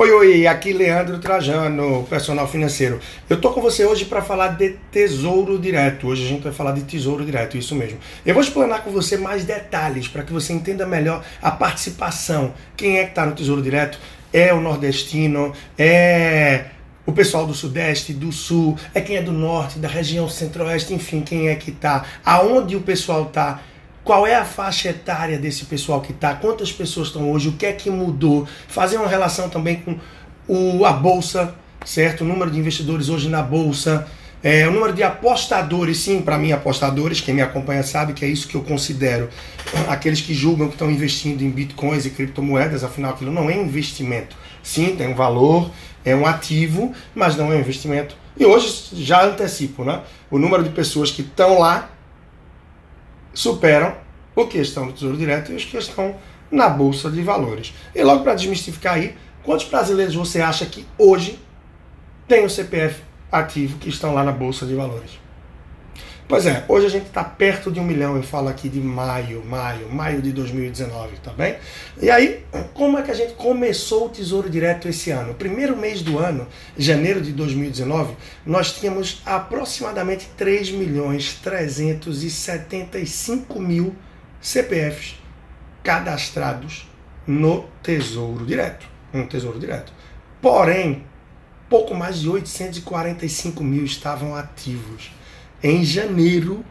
Oi, oi, aqui Leandro Trajano, personal financeiro. Eu tô com você hoje para falar de tesouro direto. Hoje a gente vai falar de tesouro direto, isso mesmo. Eu vou explanar com você mais detalhes para que você entenda melhor a participação. Quem é que está no tesouro direto? É o nordestino, é o pessoal do Sudeste, do Sul, é quem é do Norte, da região Centro-Oeste, enfim, quem é que está, aonde o pessoal está qual é a faixa etária desse pessoal que está, quantas pessoas estão hoje, o que é que mudou, fazer uma relação também com o, a bolsa, certo? O número de investidores hoje na bolsa, é, o número de apostadores, sim, para mim, apostadores, quem me acompanha sabe que é isso que eu considero. Aqueles que julgam que estão investindo em bitcoins e criptomoedas, afinal, aquilo não é investimento. Sim, tem um valor, é um ativo, mas não é um investimento. E hoje já antecipo, né? O número de pessoas que estão lá superam o que estão no Tesouro Direto e os que estão na Bolsa de Valores. E logo para desmistificar aí, quantos brasileiros você acha que hoje tem o CPF ativo que estão lá na Bolsa de Valores? Pois é, hoje a gente está perto de um milhão, eu falo aqui de maio, maio, maio de 2019, tá bem? E aí, como é que a gente começou o Tesouro Direto esse ano? primeiro mês do ano, janeiro de 2019, nós tínhamos aproximadamente 3 milhões 375 mil CPFs cadastrados no Tesouro Direto, no Tesouro Direto. Porém, pouco mais de 845 mil estavam ativos em janeiro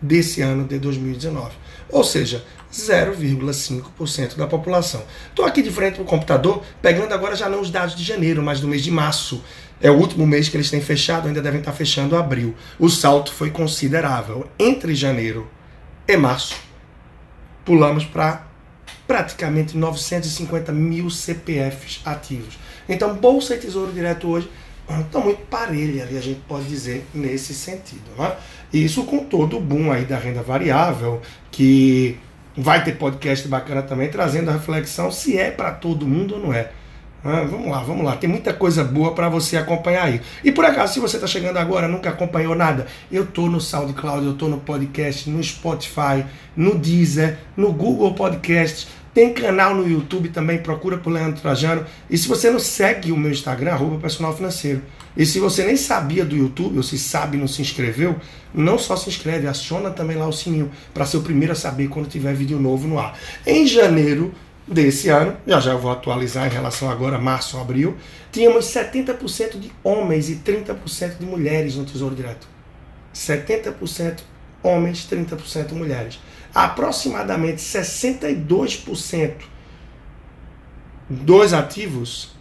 desse ano de 2019. Ou seja, 0,5% da população. Estou aqui de frente para o computador, pegando agora já não os dados de janeiro, mas do mês de março. É o último mês que eles têm fechado, ainda devem estar fechando abril. O salto foi considerável. Entre janeiro e março, pulamos para praticamente 950 mil CPFs ativos. Então, Bolsa e Tesouro Direto hoje estão muito parelha ali, a gente pode dizer, nesse sentido. Né? Isso com todo o boom aí da renda variável, que vai ter podcast bacana também, trazendo a reflexão se é para todo mundo ou não é. Ah, vamos lá, vamos lá. Tem muita coisa boa para você acompanhar aí. E por acaso, se você está chegando agora, nunca acompanhou nada, eu tô no SoundCloud, eu tô no podcast, no Spotify, no Deezer, no Google Podcast. Tem canal no YouTube também, procura por Leandro Trajano. E se você não segue o meu Instagram, arroba personal financeiro. E se você nem sabia do YouTube, ou se sabe e não se inscreveu, não só se inscreve, aciona também lá o sininho, para ser o primeiro a saber quando tiver vídeo novo no ar. Em janeiro desse ano, já já eu vou atualizar em relação agora, março, abril, tínhamos 70% de homens e 30% de mulheres no Tesouro Direto. 70% homens, 30% mulheres. Aproximadamente 62% dos ativos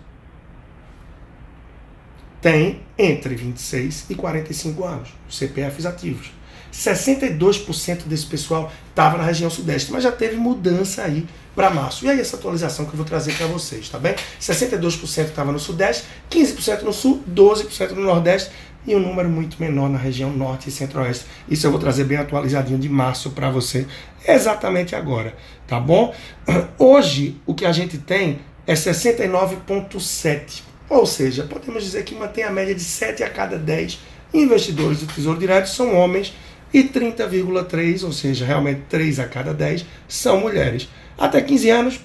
têm entre 26 e 45 anos, CPFs ativos. 62% desse pessoal estava na região sudeste, mas já teve mudança aí para março. E aí essa atualização que eu vou trazer para vocês, tá bem? 62% estava no sudeste, 15% no sul, 12% no nordeste e um número muito menor na região norte e centro-oeste. Isso eu vou trazer bem atualizadinho de março para você exatamente agora, tá bom? Hoje o que a gente tem é 69,7, ou seja, podemos dizer que mantém a média de 7 a cada 10 investidores do Tesouro Direto são homens e 30,3, ou seja, realmente 3 a cada 10 são mulheres. Até 15 anos,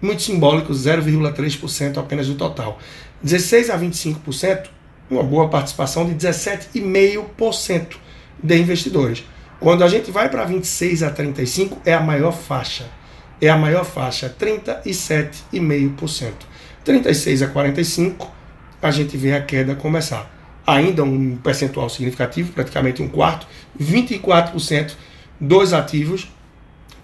muito simbólico, 0,3% apenas do total. 16 a 25%, uma boa participação de 17,5% de investidores. Quando a gente vai para 26 a 35, é a maior faixa. É a maior faixa, 37,5%. 36 a 45, a gente vê a queda começar. Ainda um percentual significativo, praticamente um quarto, 24% dos ativos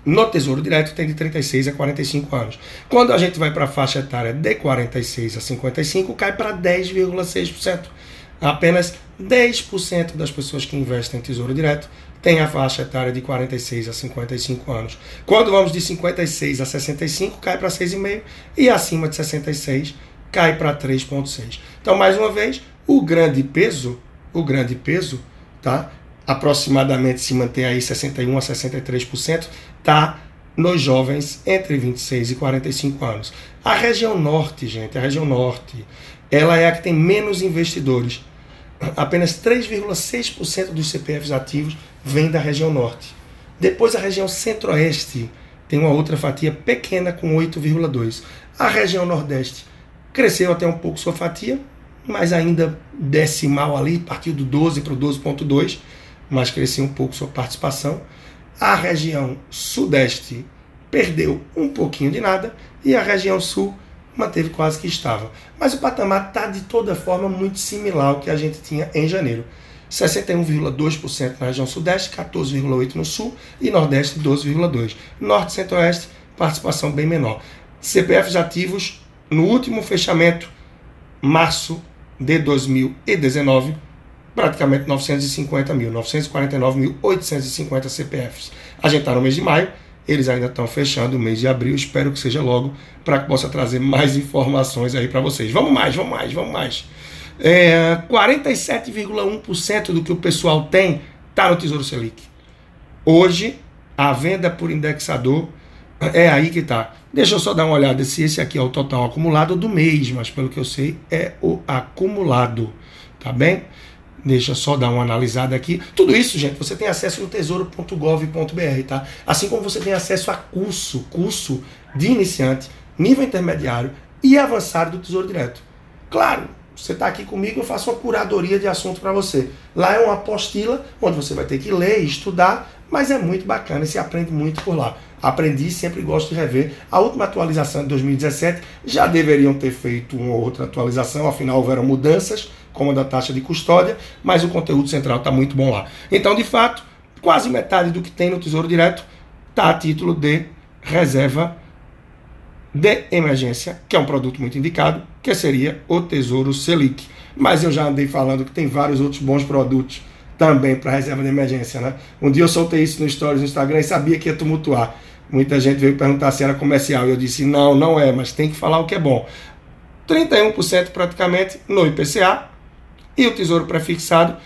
no Tesouro Direto tem de 36 a 45 anos. Quando a gente vai para a faixa etária de 46 a 55, cai para 10,6%. Apenas 10% das pessoas que investem em Tesouro Direto têm a faixa etária de 46 a 55 anos. Quando vamos de 56 a 65, cai para 6,5% e acima de 66 cai para 3,6%. Então, mais uma vez, o grande peso, o grande peso, tá? Aproximadamente se mantém aí 61 a 63%, está nos jovens entre 26 e 45 anos. A região norte, gente, a região norte, ela é a que tem menos investidores. Apenas 3,6% dos CPFs ativos vem da região norte. Depois a região centro-oeste tem uma outra fatia pequena com 8,2. A região nordeste cresceu até um pouco sua fatia, mas ainda decimal ali, partiu do 12 para o 12,2, mas cresceu um pouco sua participação. A região sudeste perdeu um pouquinho de nada e a região sul manteve quase que estava. Mas o patamar está de toda forma muito similar ao que a gente tinha em janeiro. 61,2% na região sudeste, 14,8% no sul e nordeste 12,2%. Norte e centro-oeste, participação bem menor. CPFs ativos no último fechamento, março de 2019, praticamente 950 mil, 949.850 CPFs. A gente está no mês de maio, eles ainda estão fechando o mês de abril, espero que seja logo, para que possa trazer mais informações aí para vocês. Vamos mais, vamos mais, vamos mais. É, 47,1% do que o pessoal tem está no Tesouro Selic. Hoje, a venda por indexador é aí que está. Deixa eu só dar uma olhada se esse aqui é o total acumulado do mês, mas pelo que eu sei é o acumulado, tá bem? Deixa eu só dar uma analisada aqui. Tudo isso, gente, você tem acesso no tesouro.gov.br, tá? Assim como você tem acesso a curso, curso de iniciante, nível intermediário e avançado do Tesouro Direto. Claro, você está aqui comigo, eu faço uma curadoria de assunto para você. Lá é uma apostila onde você vai ter que ler e estudar, mas é muito bacana e se aprende muito por lá. Aprendi, sempre gosto de rever. A última atualização de 2017 já deveriam ter feito uma outra atualização, afinal houveram mudanças, como a da taxa de custódia, mas o conteúdo central está muito bom lá. Então, de fato, quase metade do que tem no Tesouro Direto está a título de reserva de emergência, que é um produto muito indicado, que seria o Tesouro Selic. Mas eu já andei falando que tem vários outros bons produtos também para reserva de emergência, né? Um dia eu soltei isso no Stories no Instagram e sabia que ia tumultuar. Muita gente veio perguntar se era comercial e eu disse: não, não é, mas tem que falar o que é bom. 31% praticamente no IPCA e o Tesouro Prefixado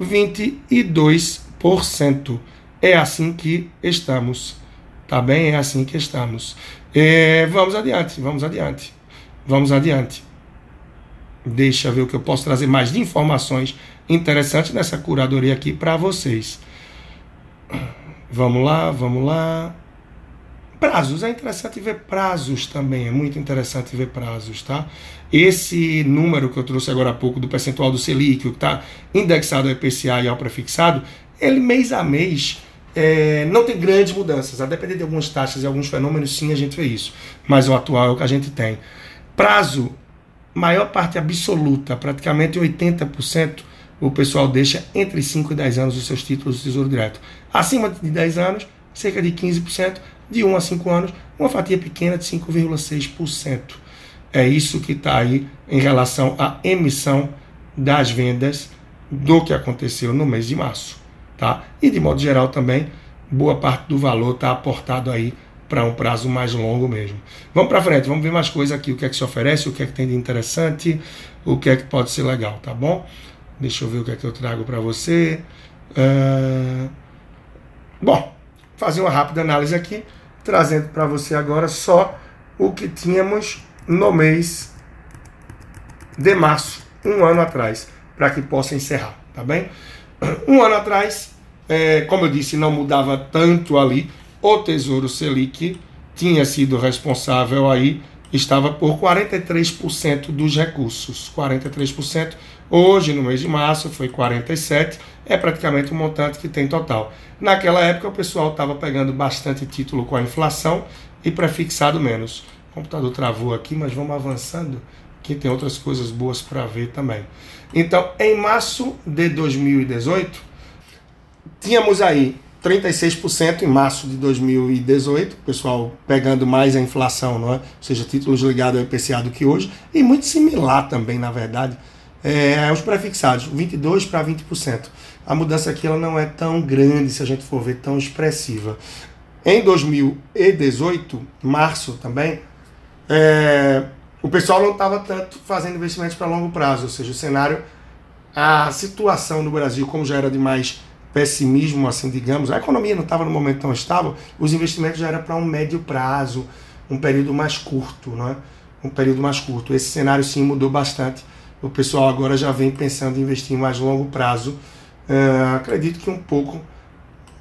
22%. É assim que estamos. Tá bem? É assim que estamos. É, vamos adiante, vamos adiante. Vamos adiante. Deixa eu ver o que eu posso trazer mais de informações interessantes nessa curadoria aqui para vocês. Vamos lá, vamos lá. Prazos, é interessante ver prazos também, é muito interessante ver prazos, tá? Esse número que eu trouxe agora há pouco do percentual do Selic, que está indexado ao IPCA e ao prefixado, ele mês a mês é, não tem grandes mudanças. A depender de algumas taxas e alguns fenômenos, sim, a gente vê isso. Mas o atual é o que a gente tem. Prazo, maior parte absoluta, praticamente 80%, o pessoal deixa entre 5 e 10 anos os seus títulos de Tesouro Direto. Acima de 10 anos, cerca de 15%, de 1 a 5 anos, uma fatia pequena de 5,6%. É isso que está aí em relação à emissão das vendas do que aconteceu no mês de março. Tá? E de modo geral também, boa parte do valor está aportado aí para um prazo mais longo mesmo. Vamos para frente, vamos ver mais coisas aqui, o que é que se oferece, o que é que tem de interessante, o que é que pode ser legal, tá bom? Deixa eu ver o que é que eu trago para você. Uh... Bom, fazer uma rápida análise aqui, trazendo para você agora só o que tínhamos no mês de março, um ano atrás, para que possa encerrar, tá bem? Um ano atrás, é, como eu disse, não mudava tanto ali. O Tesouro Selic tinha sido responsável aí, estava por 43% dos recursos. 43%. Hoje, no mês de março, foi 47%. É praticamente o montante que tem total. Naquela época, o pessoal estava pegando bastante título com a inflação e prefixado menos. O computador travou aqui, mas vamos avançando, que tem outras coisas boas para ver também. Então, em março de 2018, tínhamos aí 36% em março de 2018, pessoal pegando mais a inflação, não é? ou seja, títulos ligados ao IPCA do que hoje, e muito similar também, na verdade, é, os prefixados, 22% para 20%. A mudança aqui ela não é tão grande, se a gente for ver, tão expressiva. Em 2018, março também, é, o pessoal não estava tanto fazendo investimentos para longo prazo, ou seja, o cenário, a situação no Brasil, como já era de mais pessimismo, assim, digamos, a economia não estava no momento tão estável, os investimentos já eram para um médio prazo, um período mais curto, não é? Um período mais curto. Esse cenário sim mudou bastante. O pessoal agora já vem pensando em investir em mais longo prazo. Uh, acredito que um pouco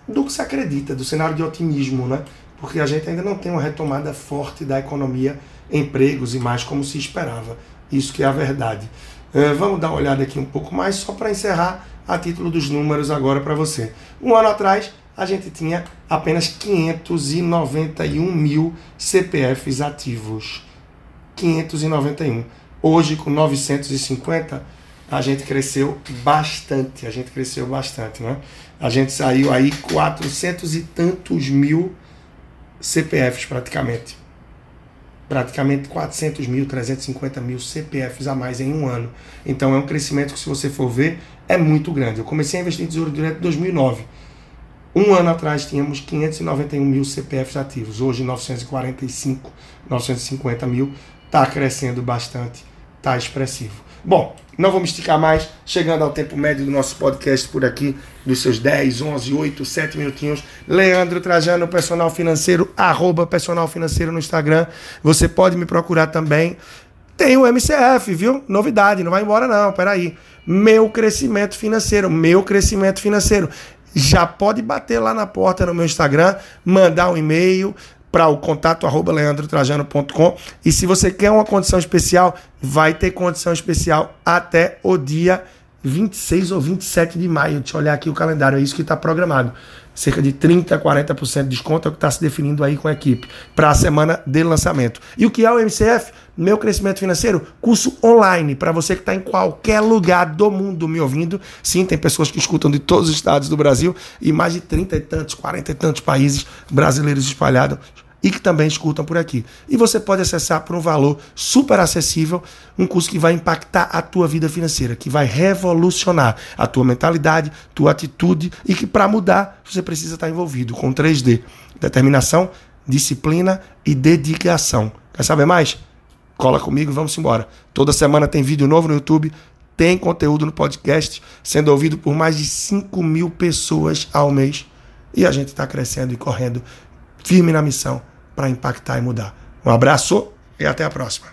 do que se acredita, do cenário de otimismo, né? Porque a gente ainda não tem uma retomada forte da economia empregos e mais como se esperava. Isso que é a verdade. Uh, vamos dar uma olhada aqui um pouco mais, só para encerrar a título dos números agora para você. Um ano atrás, a gente tinha apenas 591 mil CPFs ativos. 591. Hoje, com 950, a gente cresceu bastante. A gente cresceu bastante, né? A gente saiu aí 400 e tantos mil CPFs praticamente. Praticamente 400 mil, 350 mil CPFs a mais em um ano. Então é um crescimento que, se você for ver, é muito grande. Eu comecei a investir em Tesouro Direto em 2009. Um ano atrás tínhamos 591 mil CPFs ativos. Hoje 945, 950 mil. Está crescendo bastante, está expressivo. Bom, não vamos esticar mais, chegando ao tempo médio do nosso podcast por aqui, dos seus 10, 11, 8, 7 minutinhos. Leandro Trajano, personal financeiro, arroba personal financeiro no Instagram. Você pode me procurar também. Tem o MCF, viu? Novidade, não vai embora não, peraí. Meu crescimento financeiro, meu crescimento financeiro. Já pode bater lá na porta no meu Instagram, mandar um e-mail, para o contato arroba leandrotrajano.com. E se você quer uma condição especial, vai ter condição especial até o dia 26 ou 27 de maio. Deixa eu olhar aqui o calendário, é isso que está programado. Cerca de 30% a 40% de desconto é o que está se definindo aí com a equipe para a semana de lançamento. E o que é o MCF? Meu Crescimento Financeiro, curso online para você que está em qualquer lugar do mundo me ouvindo. Sim, tem pessoas que escutam de todos os estados do Brasil e mais de 30 e tantos, 40 e tantos países brasileiros espalhados e que também escutam por aqui. E você pode acessar por um valor super acessível um curso que vai impactar a tua vida financeira, que vai revolucionar a tua mentalidade, tua atitude e que para mudar você precisa estar envolvido com 3D: determinação, disciplina e dedicação. Quer saber mais? Cola comigo e vamos embora. Toda semana tem vídeo novo no YouTube, tem conteúdo no podcast, sendo ouvido por mais de 5 mil pessoas ao mês. E a gente está crescendo e correndo firme na missão para impactar e mudar. Um abraço e até a próxima.